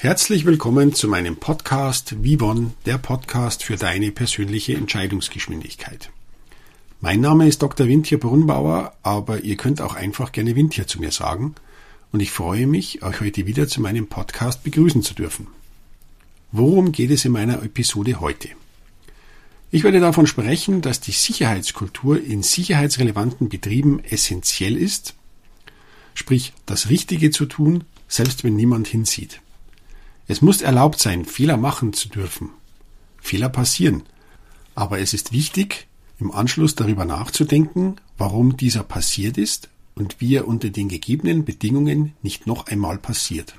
Herzlich willkommen zu meinem Podcast Vivon, der Podcast für deine persönliche Entscheidungsgeschwindigkeit. Mein Name ist Dr. Wintier Brunnbauer, aber ihr könnt auch einfach gerne Wintier zu mir sagen und ich freue mich, euch heute wieder zu meinem Podcast begrüßen zu dürfen. Worum geht es in meiner Episode heute? Ich werde davon sprechen, dass die Sicherheitskultur in sicherheitsrelevanten Betrieben essentiell ist, sprich das Richtige zu tun, selbst wenn niemand hinsieht. Es muss erlaubt sein, Fehler machen zu dürfen. Fehler passieren. Aber es ist wichtig, im Anschluss darüber nachzudenken, warum dieser passiert ist und wie er unter den gegebenen Bedingungen nicht noch einmal passiert.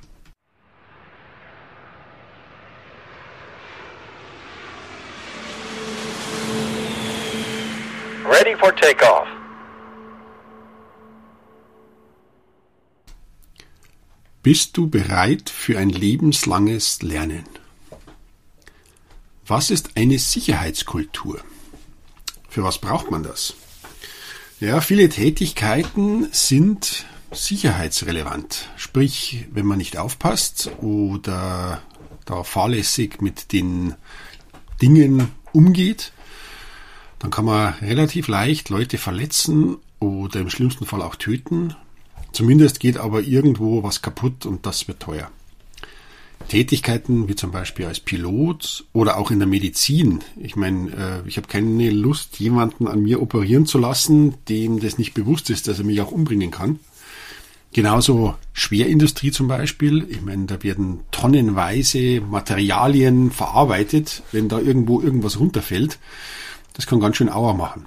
Ready for takeoff. Bist du bereit für ein lebenslanges Lernen? Was ist eine Sicherheitskultur? Für was braucht man das? Ja, viele Tätigkeiten sind sicherheitsrelevant. Sprich, wenn man nicht aufpasst oder da fahrlässig mit den Dingen umgeht, dann kann man relativ leicht Leute verletzen oder im schlimmsten Fall auch töten. Zumindest geht aber irgendwo was kaputt und das wird teuer. Tätigkeiten wie zum Beispiel als Pilot oder auch in der Medizin. Ich meine, äh, ich habe keine Lust, jemanden an mir operieren zu lassen, dem das nicht bewusst ist, dass er mich auch umbringen kann. Genauso Schwerindustrie zum Beispiel. Ich meine, da werden tonnenweise Materialien verarbeitet. Wenn da irgendwo irgendwas runterfällt, das kann ganz schön Auer machen.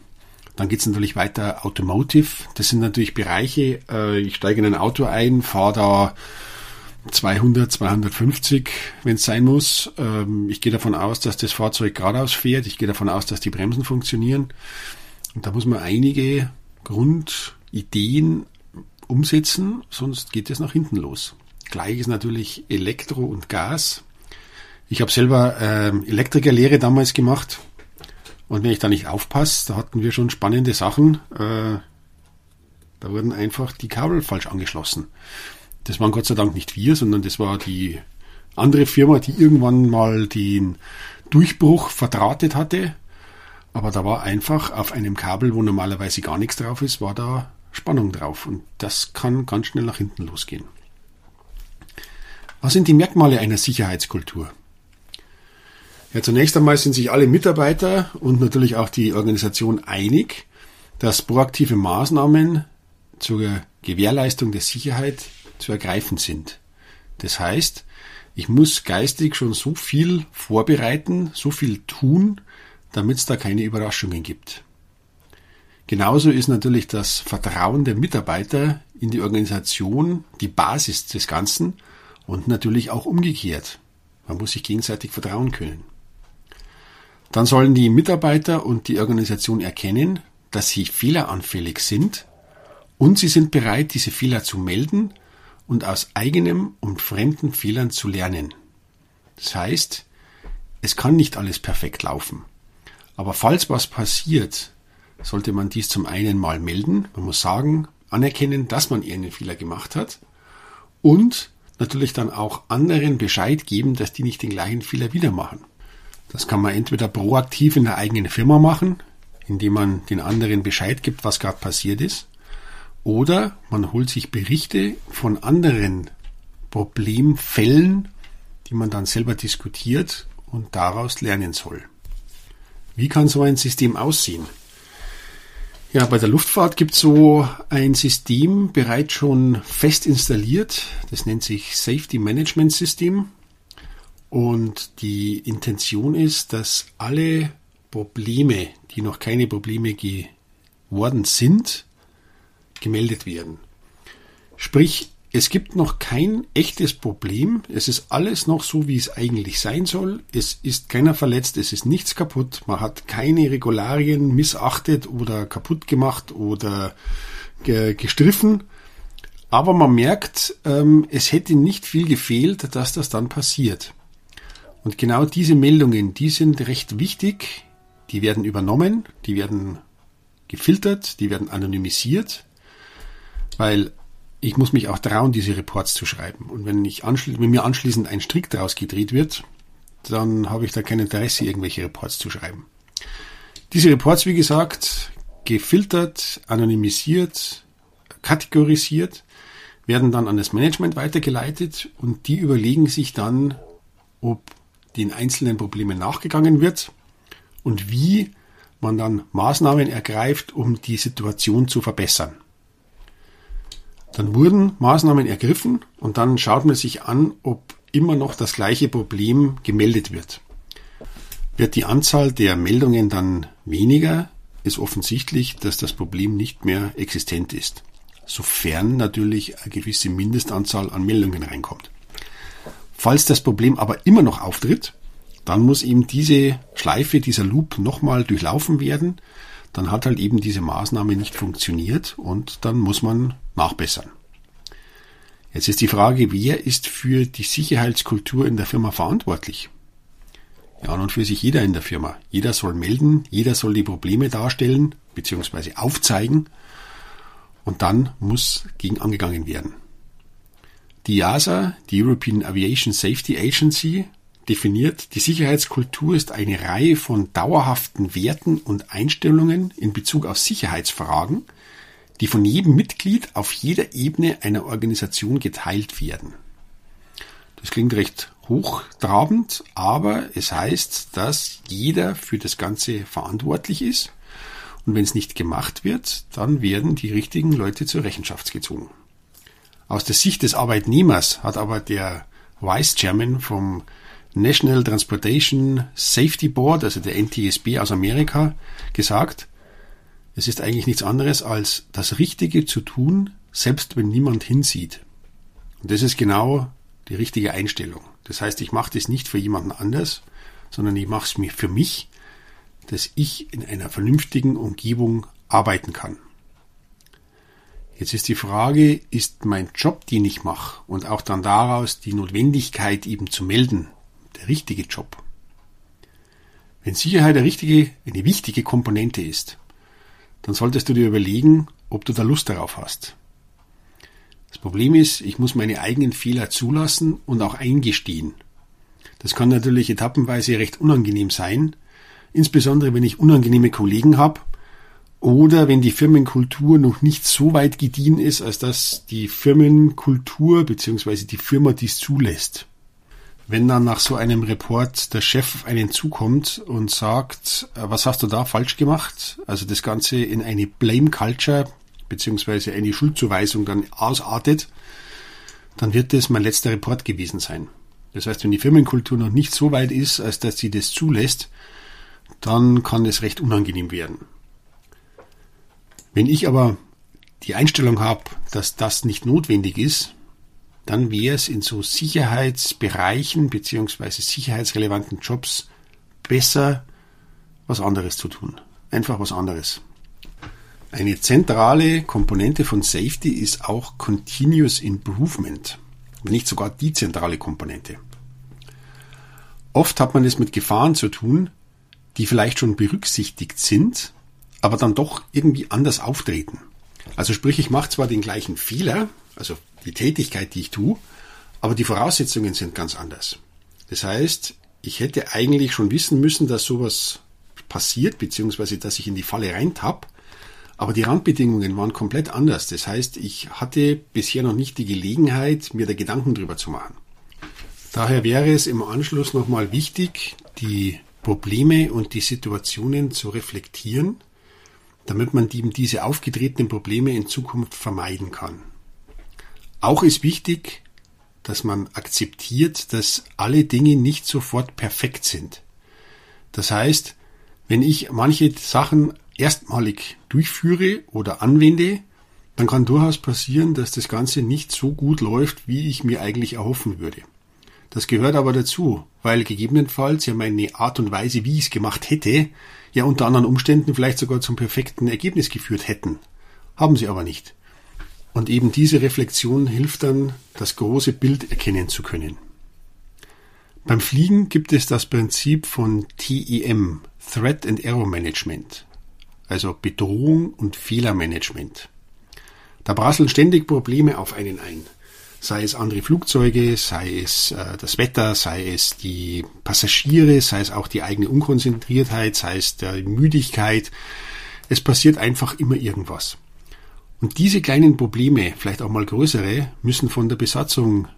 Dann geht's natürlich weiter Automotive. Das sind natürlich Bereiche, äh, ich steige in ein Auto ein, fahre da 200, 250, wenn es sein muss. Ähm, ich gehe davon aus, dass das Fahrzeug geradeaus fährt. Ich gehe davon aus, dass die Bremsen funktionieren. Und da muss man einige Grundideen umsetzen, sonst geht es nach hinten los. Gleich ist natürlich Elektro und Gas. Ich habe selber ähm, Elektrikerlehre damals gemacht und wenn ich da nicht aufpasse, da hatten wir schon spannende Sachen. Äh, da wurden einfach die Kabel falsch angeschlossen. Das waren Gott sei Dank nicht wir, sondern das war die andere Firma, die irgendwann mal den Durchbruch verdrahtet hatte. Aber da war einfach auf einem Kabel, wo normalerweise gar nichts drauf ist, war da Spannung drauf. Und das kann ganz schnell nach hinten losgehen. Was sind die Merkmale einer Sicherheitskultur? Ja, zunächst einmal sind sich alle Mitarbeiter und natürlich auch die Organisation einig, dass proaktive Maßnahmen zur Gewährleistung der Sicherheit zu ergreifen sind. Das heißt, ich muss geistig schon so viel vorbereiten, so viel tun, damit es da keine Überraschungen gibt. Genauso ist natürlich das Vertrauen der Mitarbeiter in die Organisation die Basis des Ganzen und natürlich auch umgekehrt. Man muss sich gegenseitig vertrauen können. Dann sollen die Mitarbeiter und die Organisation erkennen, dass sie fehleranfällig sind und sie sind bereit, diese Fehler zu melden und aus eigenem und fremden Fehlern zu lernen. Das heißt, es kann nicht alles perfekt laufen. Aber falls was passiert, sollte man dies zum einen mal melden. Man muss sagen, anerkennen, dass man einen Fehler gemacht hat und natürlich dann auch anderen Bescheid geben, dass die nicht den gleichen Fehler wieder machen. Das kann man entweder proaktiv in der eigenen Firma machen, indem man den anderen Bescheid gibt, was gerade passiert ist, oder man holt sich Berichte von anderen Problemfällen, die man dann selber diskutiert und daraus lernen soll. Wie kann so ein System aussehen? Ja, bei der Luftfahrt gibt es so ein System bereits schon fest installiert. Das nennt sich Safety Management System. Und die Intention ist, dass alle Probleme, die noch keine Probleme geworden sind, gemeldet werden. Sprich, es gibt noch kein echtes Problem. Es ist alles noch so, wie es eigentlich sein soll. Es ist keiner verletzt, es ist nichts kaputt. Man hat keine Regularien missachtet oder kaputt gemacht oder gestriffen. Aber man merkt, ähm, es hätte nicht viel gefehlt, dass das dann passiert. Und genau diese Meldungen, die sind recht wichtig. Die werden übernommen, die werden gefiltert, die werden anonymisiert, weil ich muss mich auch trauen, diese Reports zu schreiben. Und wenn, ich wenn mir anschließend ein Strick daraus gedreht wird, dann habe ich da kein Interesse, irgendwelche Reports zu schreiben. Diese Reports, wie gesagt, gefiltert, anonymisiert, kategorisiert, werden dann an das Management weitergeleitet und die überlegen sich dann, ob den einzelnen Problemen nachgegangen wird und wie man dann Maßnahmen ergreift, um die Situation zu verbessern. Dann wurden Maßnahmen ergriffen und dann schaut man sich an, ob immer noch das gleiche Problem gemeldet wird. Wird die Anzahl der Meldungen dann weniger, ist offensichtlich, dass das Problem nicht mehr existent ist. Sofern natürlich eine gewisse Mindestanzahl an Meldungen reinkommt. Falls das Problem aber immer noch auftritt, dann muss eben diese Schleife, dieser Loop nochmal durchlaufen werden dann hat halt eben diese Maßnahme nicht funktioniert und dann muss man nachbessern. Jetzt ist die Frage, wer ist für die Sicherheitskultur in der Firma verantwortlich? Ja, und für sich jeder in der Firma. Jeder soll melden, jeder soll die Probleme darstellen bzw. aufzeigen und dann muss gegen angegangen werden. Die EASA, die European Aviation Safety Agency, definiert, die Sicherheitskultur ist eine Reihe von dauerhaften Werten und Einstellungen in Bezug auf Sicherheitsfragen, die von jedem Mitglied auf jeder Ebene einer Organisation geteilt werden. Das klingt recht hochtrabend, aber es heißt, dass jeder für das Ganze verantwortlich ist und wenn es nicht gemacht wird, dann werden die richtigen Leute zur Rechenschaft gezogen. Aus der Sicht des Arbeitnehmers hat aber der Vice Chairman vom National Transportation Safety Board, also der NTSB aus Amerika, gesagt, es ist eigentlich nichts anderes als das Richtige zu tun, selbst wenn niemand hinsieht. Und das ist genau die richtige Einstellung. Das heißt, ich mache das nicht für jemanden anders, sondern ich mache es mir für mich, dass ich in einer vernünftigen Umgebung arbeiten kann. Jetzt ist die Frage, ist mein Job, den ich mache, und auch dann daraus die Notwendigkeit eben zu melden, der richtige Job. Wenn Sicherheit eine richtige, eine wichtige Komponente ist, dann solltest du dir überlegen, ob du da Lust darauf hast. Das Problem ist, ich muss meine eigenen Fehler zulassen und auch eingestehen. Das kann natürlich etappenweise recht unangenehm sein, insbesondere wenn ich unangenehme Kollegen habe oder wenn die Firmenkultur noch nicht so weit gediehen ist, als dass die Firmenkultur bzw. die Firma dies zulässt wenn dann nach so einem Report der Chef auf einen zukommt und sagt, äh, was hast du da falsch gemacht? Also das Ganze in eine Blame Culture beziehungsweise eine Schuldzuweisung dann ausartet, dann wird das mein letzter Report gewesen sein. Das heißt, wenn die Firmenkultur noch nicht so weit ist, als dass sie das zulässt, dann kann es recht unangenehm werden. Wenn ich aber die Einstellung habe, dass das nicht notwendig ist, dann wäre es in so Sicherheitsbereichen beziehungsweise sicherheitsrelevanten Jobs besser, was anderes zu tun. Einfach was anderes. Eine zentrale Komponente von Safety ist auch Continuous Improvement, wenn nicht sogar die zentrale Komponente. Oft hat man es mit Gefahren zu tun, die vielleicht schon berücksichtigt sind, aber dann doch irgendwie anders auftreten. Also sprich, ich mache zwar den gleichen Fehler, also die Tätigkeit, die ich tue, aber die Voraussetzungen sind ganz anders. Das heißt, ich hätte eigentlich schon wissen müssen, dass sowas passiert, beziehungsweise dass ich in die Falle reintapp, aber die Randbedingungen waren komplett anders. Das heißt, ich hatte bisher noch nicht die Gelegenheit, mir da Gedanken drüber zu machen. Daher wäre es im Anschluss nochmal wichtig, die Probleme und die Situationen zu reflektieren, damit man eben diese aufgetretenen Probleme in Zukunft vermeiden kann. Auch ist wichtig, dass man akzeptiert, dass alle Dinge nicht sofort perfekt sind. Das heißt, wenn ich manche Sachen erstmalig durchführe oder anwende, dann kann durchaus passieren, dass das Ganze nicht so gut läuft, wie ich mir eigentlich erhoffen würde. Das gehört aber dazu, weil gegebenenfalls ja meine Art und Weise, wie ich es gemacht hätte, ja unter anderen Umständen vielleicht sogar zum perfekten Ergebnis geführt hätten. Haben sie aber nicht. Und eben diese Reflexion hilft dann, das große Bild erkennen zu können. Beim Fliegen gibt es das Prinzip von TEM, Threat and Error Management, also Bedrohung und Fehlermanagement. Da prasseln ständig Probleme auf einen ein. Sei es andere Flugzeuge, sei es äh, das Wetter, sei es die Passagiere, sei es auch die eigene Unkonzentriertheit, sei es die Müdigkeit. Es passiert einfach immer irgendwas. Und diese kleinen Probleme, vielleicht auch mal größere, müssen von der Besatzung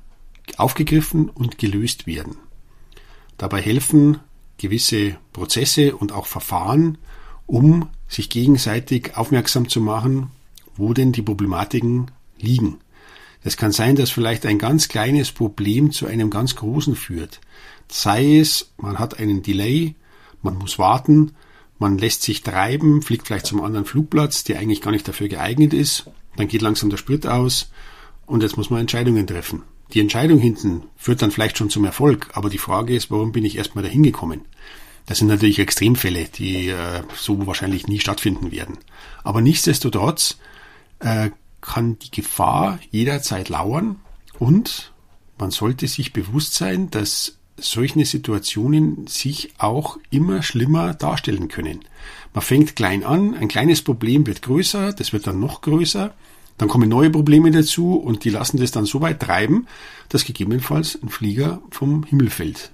aufgegriffen und gelöst werden. Dabei helfen gewisse Prozesse und auch Verfahren, um sich gegenseitig aufmerksam zu machen, wo denn die Problematiken liegen. Es kann sein, dass vielleicht ein ganz kleines Problem zu einem ganz großen führt. Sei es, man hat einen Delay, man muss warten, man lässt sich treiben, fliegt vielleicht zum anderen Flugplatz, der eigentlich gar nicht dafür geeignet ist, dann geht langsam der Sprit aus und jetzt muss man Entscheidungen treffen. Die Entscheidung hinten führt dann vielleicht schon zum Erfolg, aber die Frage ist, warum bin ich erstmal dahin gekommen? Das sind natürlich Extremfälle, die äh, so wahrscheinlich nie stattfinden werden. Aber nichtsdestotrotz äh, kann die Gefahr jederzeit lauern und man sollte sich bewusst sein, dass solche Situationen sich auch immer schlimmer darstellen können. Man fängt klein an, ein kleines Problem wird größer, das wird dann noch größer, dann kommen neue Probleme dazu und die lassen das dann so weit treiben, dass gegebenenfalls ein Flieger vom Himmel fällt.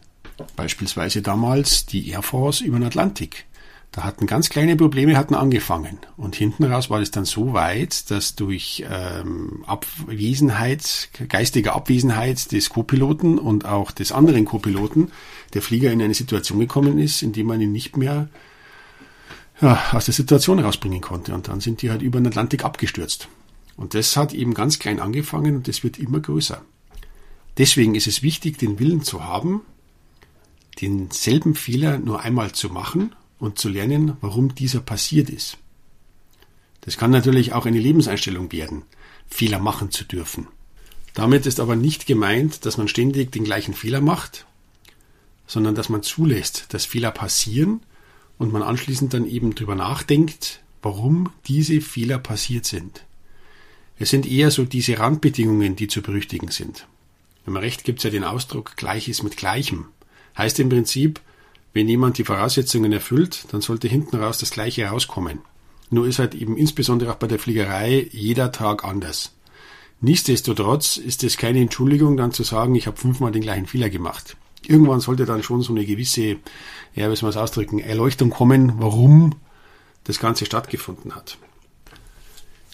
Beispielsweise damals die Air Force über den Atlantik. Da hatten ganz kleine Probleme hatten angefangen und hinten raus war es dann so weit, dass durch ähm, Abwesenheit, geistige Abwesenheit des Co-Piloten und auch des anderen Co-Piloten der Flieger in eine Situation gekommen ist, in die man ihn nicht mehr ja, aus der Situation rausbringen konnte. Und dann sind die halt über den Atlantik abgestürzt. Und das hat eben ganz klein angefangen und das wird immer größer. Deswegen ist es wichtig, den Willen zu haben, denselben Fehler nur einmal zu machen und zu lernen, warum dieser passiert ist. Das kann natürlich auch eine Lebenseinstellung werden, Fehler machen zu dürfen. Damit ist aber nicht gemeint, dass man ständig den gleichen Fehler macht, sondern dass man zulässt, dass Fehler passieren und man anschließend dann eben drüber nachdenkt, warum diese Fehler passiert sind. Es sind eher so diese Randbedingungen, die zu berüchtigen sind. Man recht gibt es ja den Ausdruck Gleiches mit Gleichem. Heißt im Prinzip, wenn jemand die Voraussetzungen erfüllt, dann sollte hinten raus das Gleiche rauskommen. Nur ist halt eben insbesondere auch bei der Fliegerei jeder Tag anders. Nichtsdestotrotz ist es keine Entschuldigung, dann zu sagen, ich habe fünfmal den gleichen Fehler gemacht. Irgendwann sollte dann schon so eine gewisse, ja, wie soll man es ausdrücken, Erleuchtung kommen, warum das Ganze stattgefunden hat.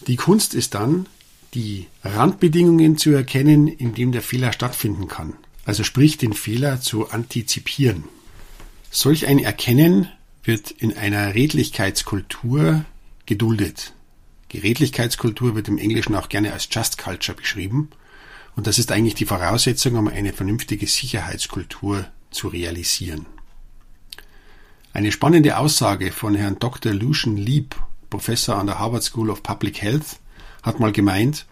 Die Kunst ist dann, die Randbedingungen zu erkennen, in dem der Fehler stattfinden kann. Also sprich, den Fehler zu antizipieren. Solch ein Erkennen wird in einer Redlichkeitskultur geduldet. Die Redlichkeitskultur wird im Englischen auch gerne als Just Culture beschrieben. Und das ist eigentlich die Voraussetzung, um eine vernünftige Sicherheitskultur zu realisieren. Eine spannende Aussage von Herrn Dr. Lucian Leap, Professor an der Harvard School of Public Health, hat mal gemeint,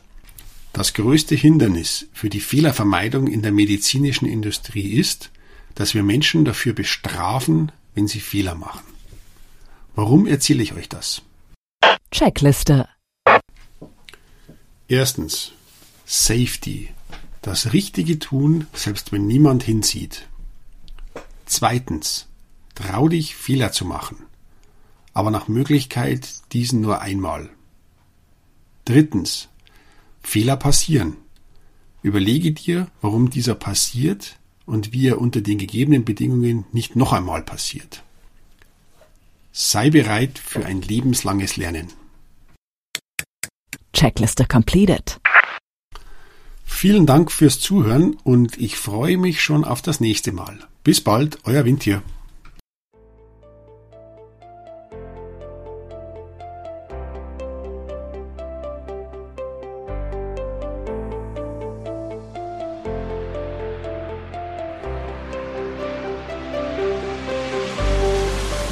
das größte Hindernis für die Fehlervermeidung in der medizinischen Industrie ist, dass wir Menschen dafür bestrafen, wenn sie Fehler machen. Warum erzähle ich euch das? Checkliste. Erstens, Safety. Das Richtige tun, selbst wenn niemand hinsieht. Zweitens, trau dich, Fehler zu machen, aber nach Möglichkeit diesen nur einmal. Drittens, Fehler passieren. Überlege dir, warum dieser passiert und wie er unter den gegebenen Bedingungen nicht noch einmal passiert. Sei bereit für ein lebenslanges Lernen. Checkliste completed. Vielen Dank fürs Zuhören und ich freue mich schon auf das nächste Mal. Bis bald, euer Windtier.